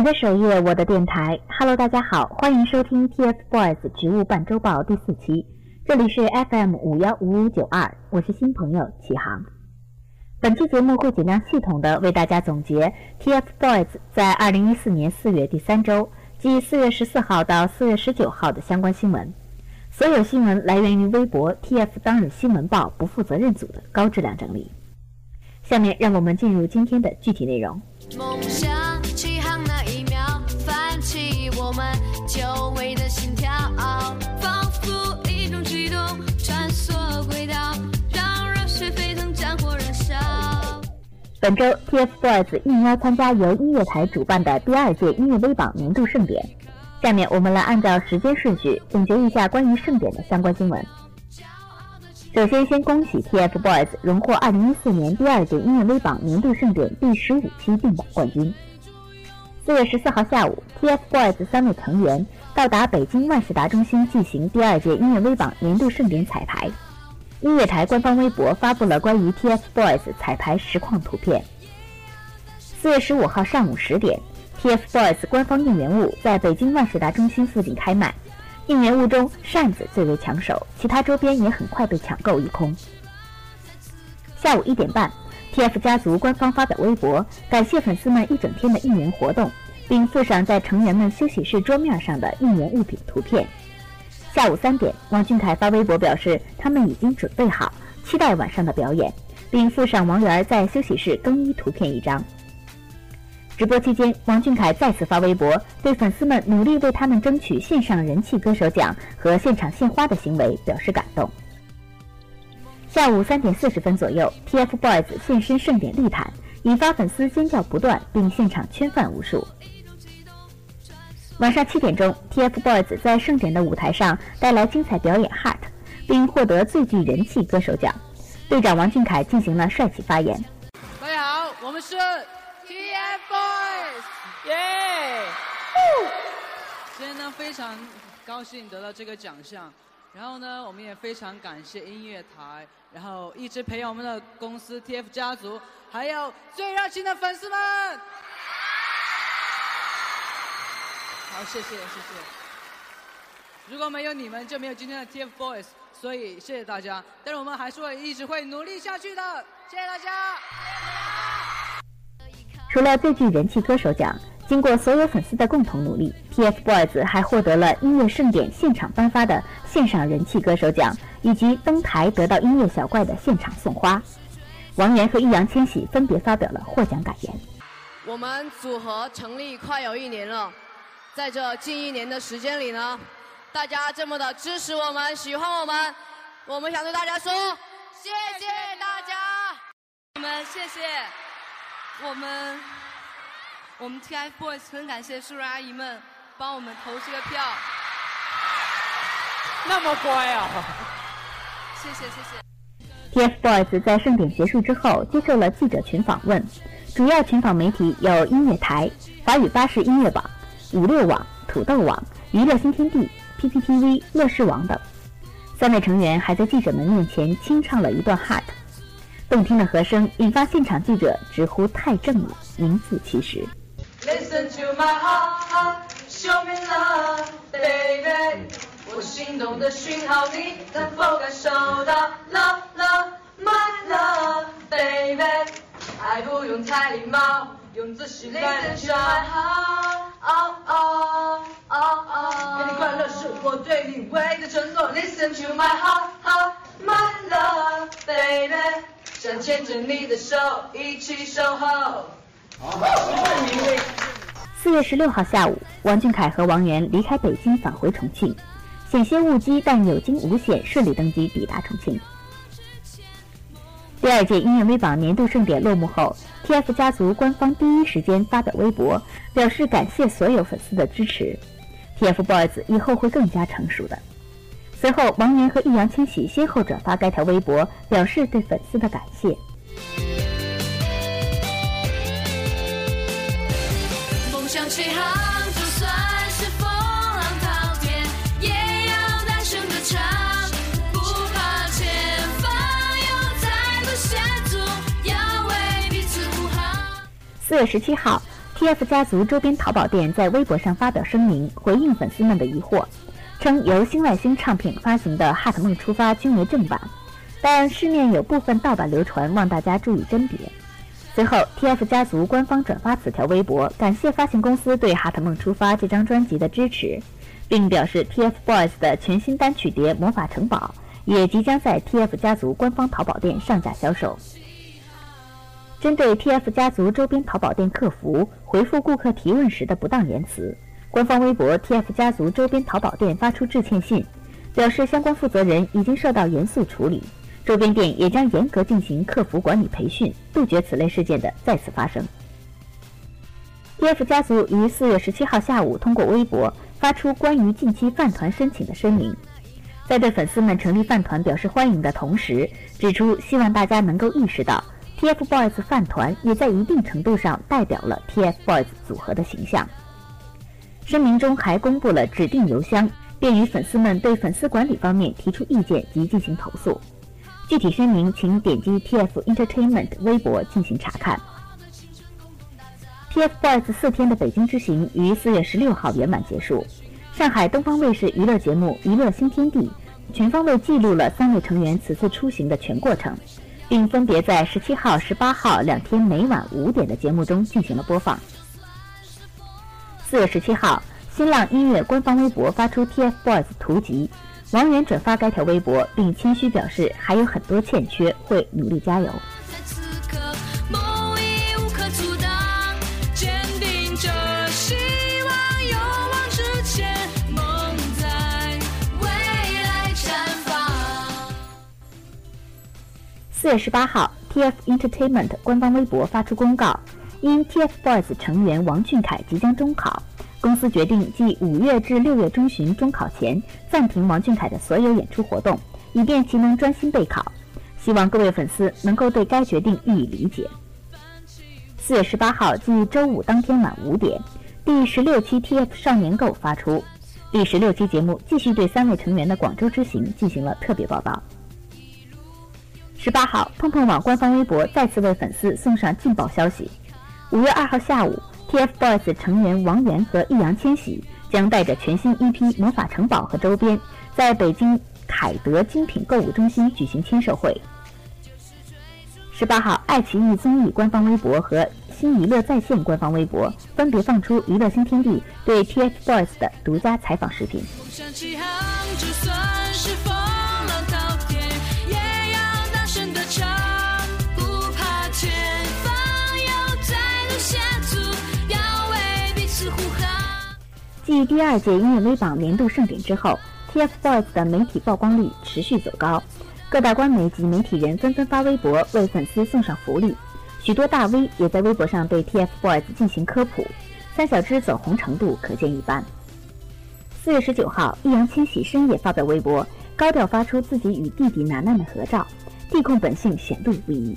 你的首页，我的电台。Hello，大家好，欢迎收听 TFBOYS 植物半周报第四期。这里是 FM 五幺五五九二，我是新朋友启航。本期节目会尽量系统的为大家总结 TFBOYS 在二零一四年四月第三周，即四月十四号到四月十九号的相关新闻。所有新闻来源于微博 TF 当日新闻报不负责任组的高质量整理。下面让我们进入今天的具体内容。梦想本周 TFBOYS 应邀参加由音乐台主办的第二届音乐微榜年度盛典。下面我们来按照时间顺序总结一下关于盛典的相关新闻。首先，先恭喜 TFBOYS 荣获2014年第二届音乐微榜年度盛典第十五期定榜冠军。四月十四号下午，TFBOYS 三位成员到达北京万事达中心进行第二届音乐微榜年度盛典彩排。音乐台官方微博发布了关于 TFBOYS 彩排实况图片。四月十五号上午十点，TFBOYS 官方应援物在北京万事达中心附近开卖。应援物中，扇子最为抢手，其他周边也很快被抢购一空。下午一点半，TF 家族官方发表微博，感谢粉丝们一整天的应援活动，并附上在成员们休息室桌面上的应援物品图片。下午三点，王俊凯发微博表示，他们已经准备好，期待晚上的表演，并附上王源在休息室更衣图片一张。直播期间，王俊凯再次发微博，对粉丝们努力为他们争取线上人气歌手奖和现场献花的行为表示感动。下午三点四十分左右，TFBOYS 现身盛典地毯，引发粉丝尖叫不断，并现场圈饭无数。晚上七点钟，TFBOYS 在盛典的舞台上带来精彩表演《Heart》，并获得最具人气歌手奖。队长王俊凯进行了帅气发言：“大家好，我们是。” TFBOYS，耶！今天呢非常高兴得到这个奖项，然后呢我们也非常感谢音乐台，然后一直培养我们的公司 TF 家族，还有最热情的粉丝们。好，谢谢谢谢。如果没有你们，就没有今天的 TFBOYS，所以谢谢大家。但是我们还是会一直会努力下去的，谢谢大家。除了最具人气歌手奖，经过所有粉丝的共同努力，TFBOYS 还获得了音乐盛典现场颁发的线上人气歌手奖，以及登台得到音乐小怪的现场送花。王源和易烊千玺分别发表了获奖感言。我们组合成立快有一年了，在这近一年的时间里呢，大家这么的支持我们，喜欢我们，我们想对大家说，谢谢大家，我们谢谢。我们我们 TFBOYS 很感谢叔叔阿姨们帮我们投这个票，那么乖啊！谢谢谢谢。TFBOYS 在盛典结束之后接受了记者群访问，主要群访媒体有音乐台、华语巴士音乐榜、五六网、土豆网、娱乐新天地、PPTV、乐视网等。三位成员还在记者们面前清唱了一段《Heart》。动听的和声引发现场记者直呼太正了，名副其实。Listen to my heart, show me love, baby。我心动的讯号你能否感受到？Love, love, my love, baby。爱不用太礼貌，用自信 listen to my heart, oh oh oh oh。给你快乐是我对你唯一的承诺。Listen to my heart, my love, baby。想牵着你的手，一起守候。四月十六号下午，王俊凯和王源离开北京返回重庆，险些误机，但有惊无险，顺利登机抵达重庆。第二届音乐微榜年度盛典落幕后，TF 家族官方第一时间发表微博，表示感谢所有粉丝的支持。TFBOYS 以后会更加成熟的。随后，王源和易烊千玺先后转发该条微博，表示对粉丝的感谢。梦想起航四月十七号，TF 家族周边淘宝店在微博上发表声明，回应粉丝们的疑惑，称由新外星唱片发行的《哈特梦出发》均为正版，但市面有部分盗版流传，望大家注意甄别。随后，TF 家族官方转发此条微博，感谢发行公司对《哈特梦出发》这张专辑的支持，并表示 TFBOYS 的全新单曲碟《魔法城堡》也即将在 TF 家族官方淘宝店上架销售。针对 TF 家族周边淘宝店客服回复顾客提问时的不当言辞，官方微博 TF 家族周边淘宝店发出致歉信，表示相关负责人已经受到严肃处理。周边店也将严格进行客服管理培训，杜绝此类事件的再次发生。TF 家族于四月十七号下午通过微博发出关于近期饭团申请的声明，在对粉丝们成立饭团表示欢迎的同时，指出希望大家能够意识到，TFBOYS 饭团也在一定程度上代表了 TFBOYS 组合的形象。声明中还公布了指定邮箱，便于粉丝们对粉丝管理方面提出意见及进行投诉。具体声明，请点击 TF Entertainment 微博进行查看。TFBOYS 四天的北京之行于四月十六号圆满结束。上海东方卫视娱乐节目《娱乐新天地》全方位记录了三位成员此次出行的全过程，并分别在十七号、十八号两天每晚五点的节目中进行了播放。四月十七号，新浪音乐官方微博发出 TFBOYS 图集。王源转发该条微博，并谦虚表示还有很多欠缺，会努力加油。四月十八号，TF Entertainment 官方微博发出公告，因 TFBOYS 成员王俊凯即将中考。公司决定继五月至六月中旬中考前暂停王俊凯的所有演出活动，以便其能专心备考。希望各位粉丝能够对该决定予以理解。四月十八号，即周五当天晚五点，第十六期 TF 少年购发出。第十六期节目继续对三位成员的广州之行进行了特别报道。十八号，碰碰网官方微博再次为粉丝送上劲爆消息：五月二号下午。TFBOYS 成员王源和易烊千玺将带着全新 EP《魔法城堡》和周边，在北京凯德精品购物中心举行签售会。十八号，爱奇艺综艺官方微博和新娱乐在线官方微博分别放出娱乐新天地对 TFBOYS 的独家采访视频。继第二届音乐微榜年度盛典之后，TFBOYS 的媒体曝光率持续走高，各大官媒及媒体人纷纷发微博为粉丝送上福利，许多大 V 也在微博上对 TFBOYS 进行科普，三小只走红程度可见一斑。四月十九号，易烊千玺深夜发表微博，高调发出自己与弟弟楠楠的合照，弟控本性显露无遗。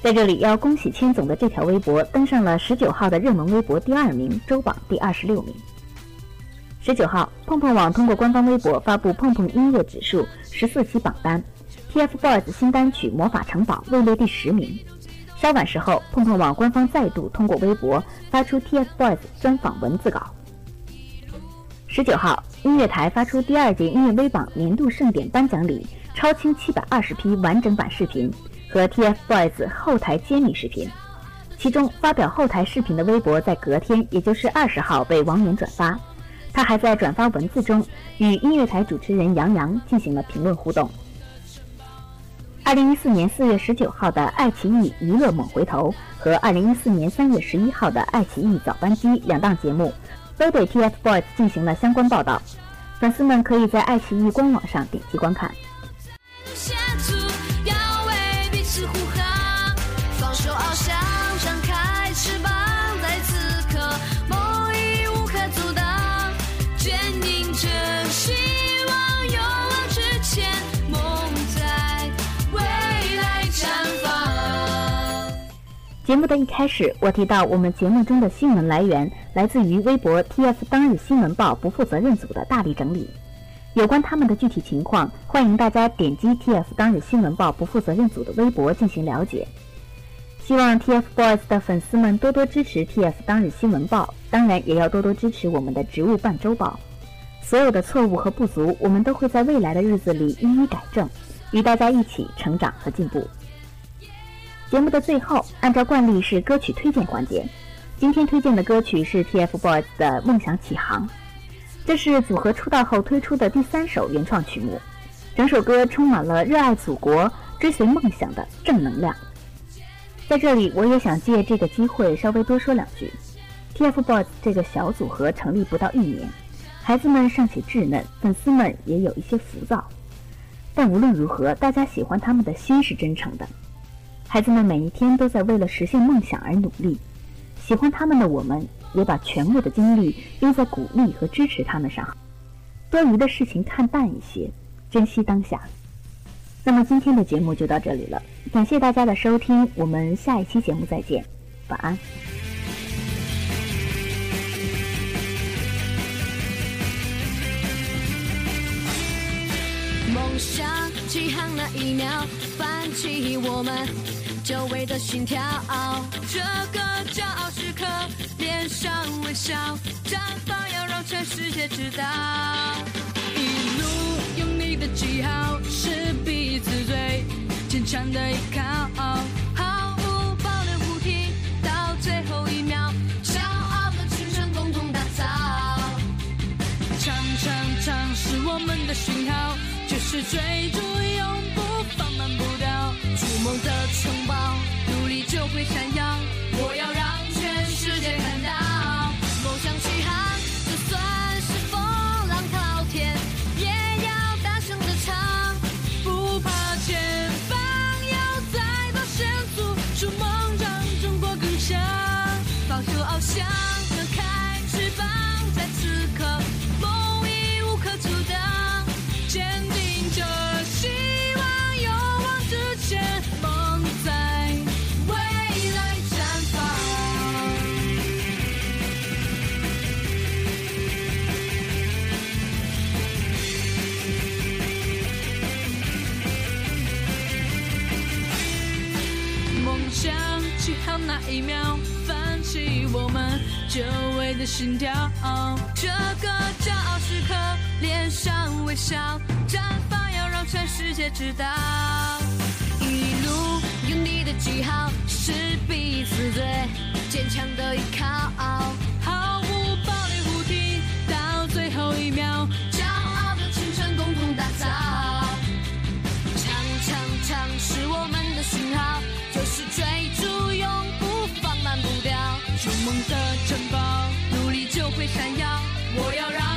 在这里要恭喜千总的这条微博登上了十九号的热门微博第二名，周榜第二十六名。十九号，碰碰网通过官方微博发布碰碰音乐指数十四期榜单，TFBOYS 新单曲《魔法城堡》位列第十名。稍晚时候，碰碰网官方再度通过微博发出 TFBOYS 专访文字稿。十九号，音乐台发出第二届音乐微榜年度盛典颁奖礼超清七百二十批完整版视频和 TFBOYS 后台揭秘视频，其中发表后台视频的微博在隔天，也就是二十号被网友转发。他还在转发文字中与音乐台主持人杨洋进行了评论互动。二零一四年四月十九号的爱奇艺《娱乐猛回头》和二零一四年三月十一号的爱奇艺《早班机》两档节目都对 TFBOYS 进行了相关报道，粉丝们可以在爱奇艺官网上点击观看。节目的一开始，我提到我们节目中的新闻来源来自于微博 TF 当日新闻报不负责任组的大力整理。有关他们的具体情况，欢迎大家点击 TF 当日新闻报不负责任组的微博进行了解。希望 TFBOYS 的粉丝们多多支持 TF 当日新闻报，当然也要多多支持我们的植物半周报。所有的错误和不足，我们都会在未来的日子里一一改正，与大家一起成长和进步。节目的最后，按照惯例是歌曲推荐环节。今天推荐的歌曲是 TFBOYS 的《梦想起航》，这是组合出道后推出的第三首原创曲目。整首歌充满了热爱祖国、追随梦想的正能量。在这里，我也想借这个机会稍微多说两句。TFBOYS 这个小组合成立不到一年，孩子们尚且稚嫩，粉丝们也有一些浮躁。但无论如何，大家喜欢他们的心是真诚的。孩子们每一天都在为了实现梦想而努力，喜欢他们的我们，也把全部的精力用在鼓励和支持他们上。多余的事情看淡一些，珍惜当下。那么今天的节目就到这里了，感谢大家的收听，我们下一期节目再见，晚安。梦想起航那一秒，泛起我们久违的心跳。这个骄傲时刻，脸上微笑，绽放要让全世界知道。一路有你的记号，是彼此最坚强的依靠，毫无保留不停到最后一秒，骄傲的青春共同打造。唱唱唱是我们的讯号，就是追逐永不放慢步闪耀。一秒，泛起我们久违的心跳。这个骄傲时刻，脸上微笑，绽放要让全世界知道。一路有你的记号，是彼此最坚强的依靠。闪耀。我要让